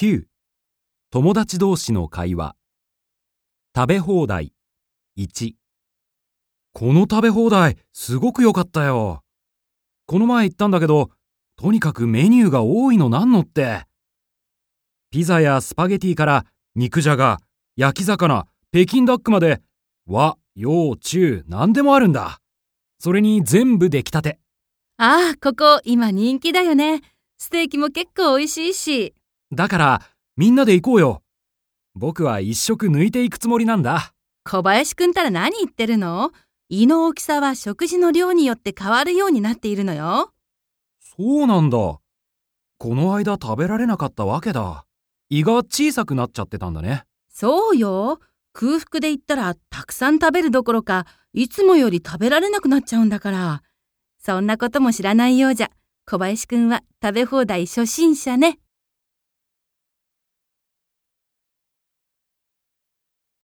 9友達同士の会話。食べ放題。1この食べ放題すごく良かったよ。この前行ったんだけどとにかくメニューが多いのなんのって。ピザやスパゲティから肉じゃが焼き魚北京ダックまで和洋中何でもあるんだ。それに全部出来たて。ああ、ここ今人気だよね。ステーキも結構美味しいし。だからみんなで行こうよ僕は一食抜いていくつもりなんだ小林くんたら何言ってるの？胃の大きさは食事の量によって変わるようになっているのよ。そうなんだこの間食べられなかったわけだ胃が小さくなっちゃってたんだねそうよ。空腹で言ったらたくさん食べるどころか、いつもより食べられなくなっちゃうんだから。そんなことも知らないようじゃ、小林くんは食べ放題初心者ね。